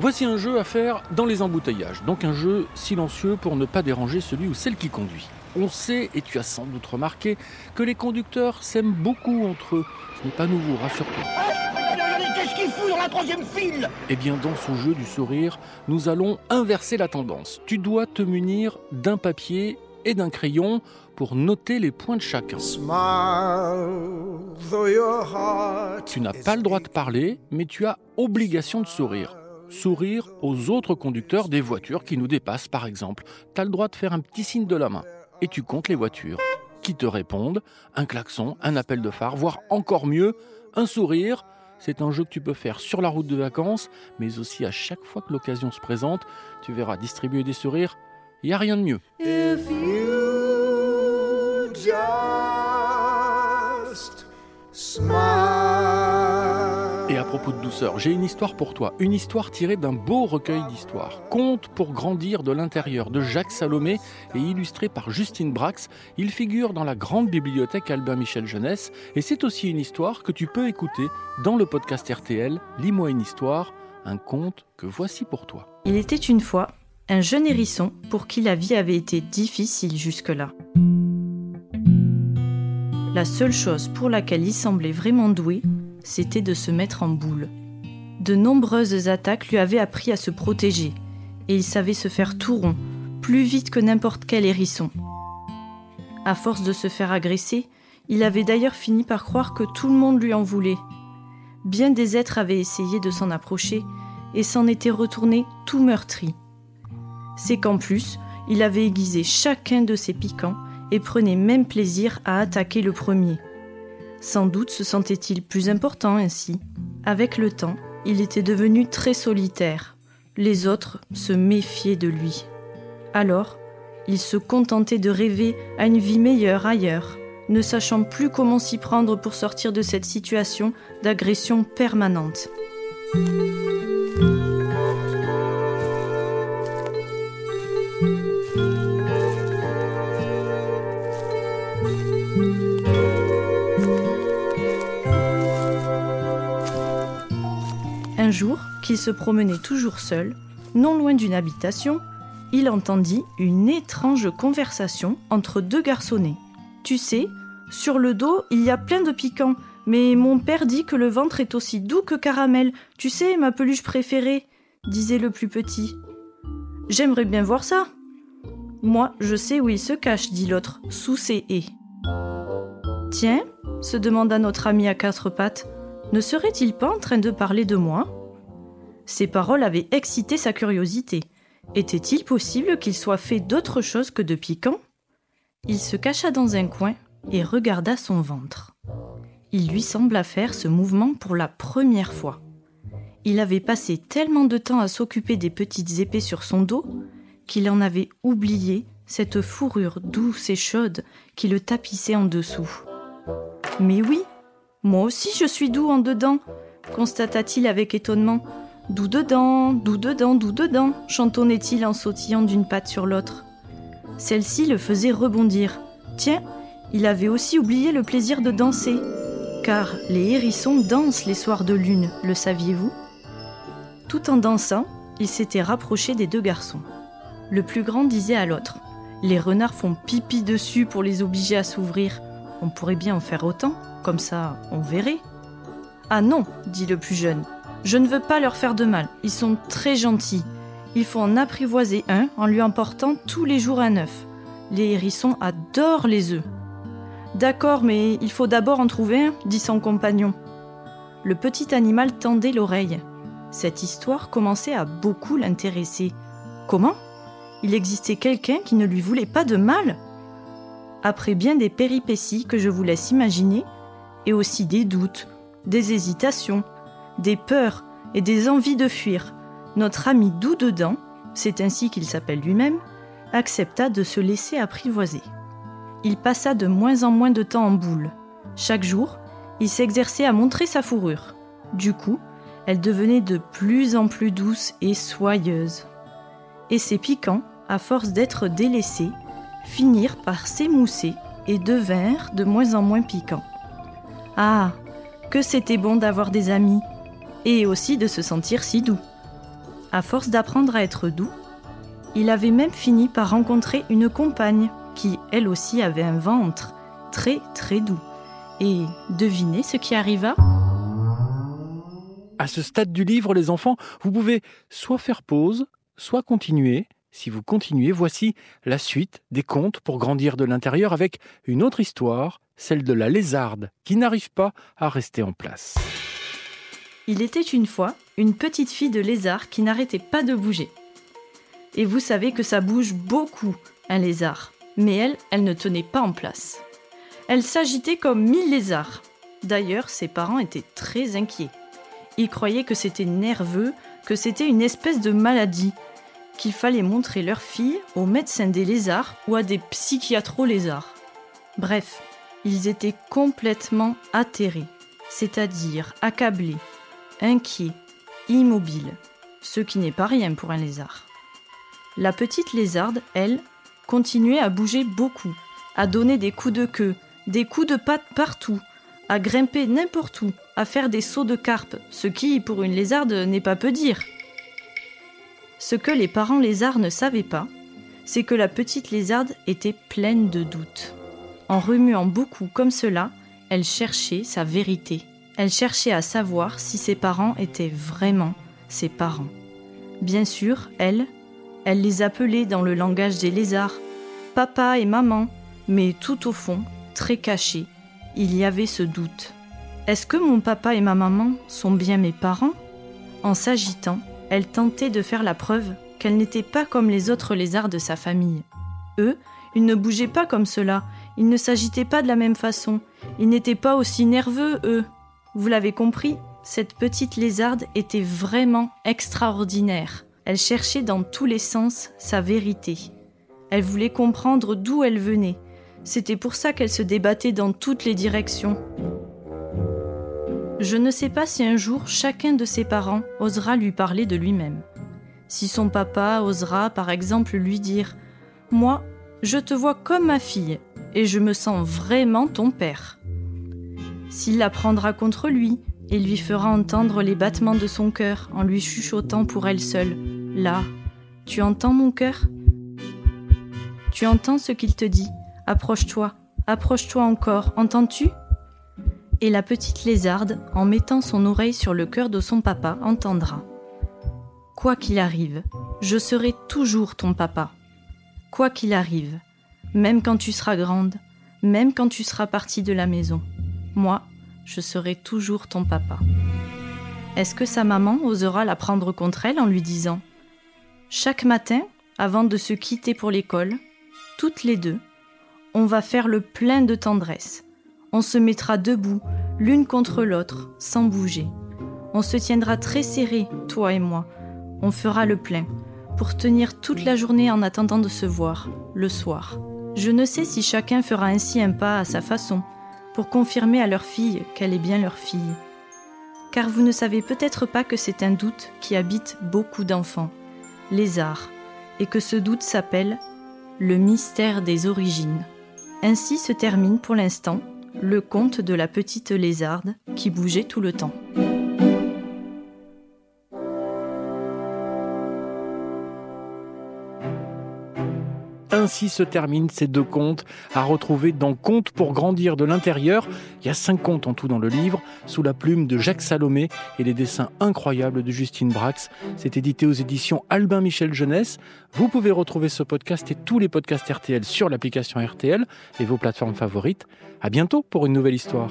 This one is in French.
Voici un jeu à faire dans les embouteillages, donc un jeu silencieux pour ne pas déranger celui ou celle qui conduit. On sait, et tu as sans doute remarqué, que les conducteurs s'aiment beaucoup entre eux. Ce n'est pas nouveau, rassure-toi. Qu'est-ce qu'il fout dans la troisième file? Eh bien, dans ce jeu du sourire, nous allons inverser la tendance. Tu dois te munir d'un papier et d'un crayon pour noter les points de chacun. Tu n'as pas le droit de parler, mais tu as obligation de sourire sourire aux autres conducteurs des voitures qui nous dépassent, par exemple. Tu as le droit de faire un petit signe de la main et tu comptes les voitures qui te répondent, un klaxon, un appel de phare, voire encore mieux, un sourire. C'est un jeu que tu peux faire sur la route de vacances, mais aussi à chaque fois que l'occasion se présente. Tu verras distribuer des sourires, il n'y a rien de mieux. De douceur, j'ai une histoire pour toi, une histoire tirée d'un beau recueil d'histoires. Conte pour grandir de l'intérieur de Jacques Salomé et illustré par Justine Brax. Il figure dans la grande bibliothèque Albin Michel Jeunesse et c'est aussi une histoire que tu peux écouter dans le podcast RTL Lis-moi une histoire, un conte que voici pour toi. Il était une fois un jeune hérisson pour qui la vie avait été difficile jusque-là. La seule chose pour laquelle il semblait vraiment doué, c'était de se mettre en boule. De nombreuses attaques lui avaient appris à se protéger, et il savait se faire tout rond, plus vite que n'importe quel hérisson. À force de se faire agresser, il avait d'ailleurs fini par croire que tout le monde lui en voulait. Bien des êtres avaient essayé de s'en approcher et s'en étaient retournés tout meurtris. C'est qu'en plus, il avait aiguisé chacun de ses piquants et prenait même plaisir à attaquer le premier. Sans doute se sentait-il plus important ainsi. Avec le temps, il était devenu très solitaire. Les autres se méfiaient de lui. Alors, il se contentait de rêver à une vie meilleure ailleurs, ne sachant plus comment s'y prendre pour sortir de cette situation d'agression permanente. Jour, qu'il se promenait toujours seul, non loin d'une habitation, il entendit une étrange conversation entre deux garçonnets. Tu sais, sur le dos, il y a plein de piquants, mais mon père dit que le ventre est aussi doux que caramel. Tu sais, ma peluche préférée, disait le plus petit. J'aimerais bien voir ça. Moi, je sais où il se cache, dit l'autre, sous ses haies. Tiens, se demanda notre ami à quatre pattes, ne serait-il pas en train de parler de moi? Ces paroles avaient excité sa curiosité. Était-il possible qu'il soit fait d'autre chose que de piquant? Il se cacha dans un coin et regarda son ventre. Il lui sembla faire ce mouvement pour la première fois. Il avait passé tellement de temps à s'occuper des petites épées sur son dos qu'il en avait oublié cette fourrure douce et chaude qui le tapissait en dessous. Mais oui, moi aussi je suis doux en dedans, constata-t-il avec étonnement. Doux dedans, doux dedans, doux dedans, chantonnait-il en sautillant d'une patte sur l'autre. Celle-ci le faisait rebondir. Tiens, il avait aussi oublié le plaisir de danser. Car les hérissons dansent les soirs de lune, le saviez-vous? Tout en dansant, il s'était rapproché des deux garçons. Le plus grand disait à l'autre Les renards font pipi dessus pour les obliger à s'ouvrir. On pourrait bien en faire autant, comme ça on verrait. Ah non, dit le plus jeune, je ne veux pas leur faire de mal, ils sont très gentils. Il faut en apprivoiser un en lui emportant tous les jours un œuf. Les hérissons adorent les œufs. D'accord, mais il faut d'abord en trouver un, dit son compagnon. Le petit animal tendait l'oreille. Cette histoire commençait à beaucoup l'intéresser. Comment? Il existait quelqu'un qui ne lui voulait pas de mal? Après bien des péripéties que je vous laisse imaginer, et aussi des doutes, des hésitations, des peurs et des envies de fuir, notre ami doux dedans, c'est ainsi qu'il s'appelle lui-même, accepta de se laisser apprivoiser. Il passa de moins en moins de temps en boule. Chaque jour, il s'exerçait à montrer sa fourrure. Du coup, elle devenait de plus en plus douce et soyeuse. Et ses piquants, à force d'être délaissés, finirent par s'émousser et devinrent de moins en moins piquants. Ah, que c'était bon d'avoir des amis, et aussi de se sentir si doux. À force d'apprendre à être doux, il avait même fini par rencontrer une compagne qui, elle aussi, avait un ventre très très doux. Et devinez ce qui arriva? À ce stade du livre, les enfants, vous pouvez soit faire pause, soit continuer. Si vous continuez, voici la suite des contes pour grandir de l'intérieur avec une autre histoire, celle de la lézarde qui n'arrive pas à rester en place. Il était une fois une petite fille de lézard qui n'arrêtait pas de bouger. Et vous savez que ça bouge beaucoup, un lézard. Mais elle, elle ne tenait pas en place. Elle s'agitait comme mille lézards. D'ailleurs, ses parents étaient très inquiets. Ils croyaient que c'était nerveux, que c'était une espèce de maladie, qu'il fallait montrer leur fille aux médecins des lézards ou à des psychiatros lézards. Bref, ils étaient complètement atterrés, c'est-à-dire accablés, inquiets, immobiles, ce qui n'est pas rien pour un lézard. La petite lézarde, elle, continuait à bouger beaucoup, à donner des coups de queue, des coups de patte partout, à grimper n'importe où, à faire des sauts de carpe, ce qui, pour une lézarde, n'est pas peu dire. Ce que les parents lézards ne savaient pas, c'est que la petite lézarde était pleine de doutes. En remuant beaucoup comme cela, elle cherchait sa vérité. Elle cherchait à savoir si ses parents étaient vraiment ses parents. Bien sûr, elle, elle les appelait dans le langage des lézards, papa et maman, mais tout au fond, très caché, il y avait ce doute. Est-ce que mon papa et ma maman sont bien mes parents? En s'agitant, elle tentait de faire la preuve qu'elle n'était pas comme les autres lézards de sa famille. Eux, ils ne bougeaient pas comme cela, ils ne s'agitaient pas de la même façon, ils n'étaient pas aussi nerveux, eux. Vous l'avez compris, cette petite lézarde était vraiment extraordinaire. Elle cherchait dans tous les sens sa vérité. Elle voulait comprendre d'où elle venait. C'était pour ça qu'elle se débattait dans toutes les directions. Je ne sais pas si un jour chacun de ses parents osera lui parler de lui-même. Si son papa osera par exemple lui dire ⁇ Moi, je te vois comme ma fille et je me sens vraiment ton père ⁇ S'il la prendra contre lui et lui fera entendre les battements de son cœur en lui chuchotant pour elle seule Là, tu entends mon cœur? Tu entends ce qu'il te dit? Approche-toi, approche-toi encore, entends-tu? Et la petite lézarde, en mettant son oreille sur le cœur de son papa, entendra. Quoi qu'il arrive, je serai toujours ton papa. Quoi qu'il arrive, même quand tu seras grande, même quand tu seras partie de la maison, moi, je serai toujours ton papa. Est-ce que sa maman osera la prendre contre elle en lui disant chaque matin, avant de se quitter pour l'école, toutes les deux, on va faire le plein de tendresse. On se mettra debout, l'une contre l'autre, sans bouger. On se tiendra très serré, toi et moi. On fera le plein, pour tenir toute la journée en attendant de se voir, le soir. Je ne sais si chacun fera ainsi un pas à sa façon, pour confirmer à leur fille qu'elle est bien leur fille. Car vous ne savez peut-être pas que c'est un doute qui habite beaucoup d'enfants lézard, et que ce doute s'appelle le mystère des origines. Ainsi se termine pour l'instant le conte de la petite lézarde qui bougeait tout le temps. Ainsi se terminent ces deux contes à retrouver dans Contes pour grandir de l'intérieur. Il y a cinq contes en tout dans le livre, sous la plume de Jacques Salomé et les dessins incroyables de Justine Brax. C'est édité aux éditions Albin Michel Jeunesse. Vous pouvez retrouver ce podcast et tous les podcasts RTL sur l'application RTL et vos plateformes favorites. À bientôt pour une nouvelle histoire.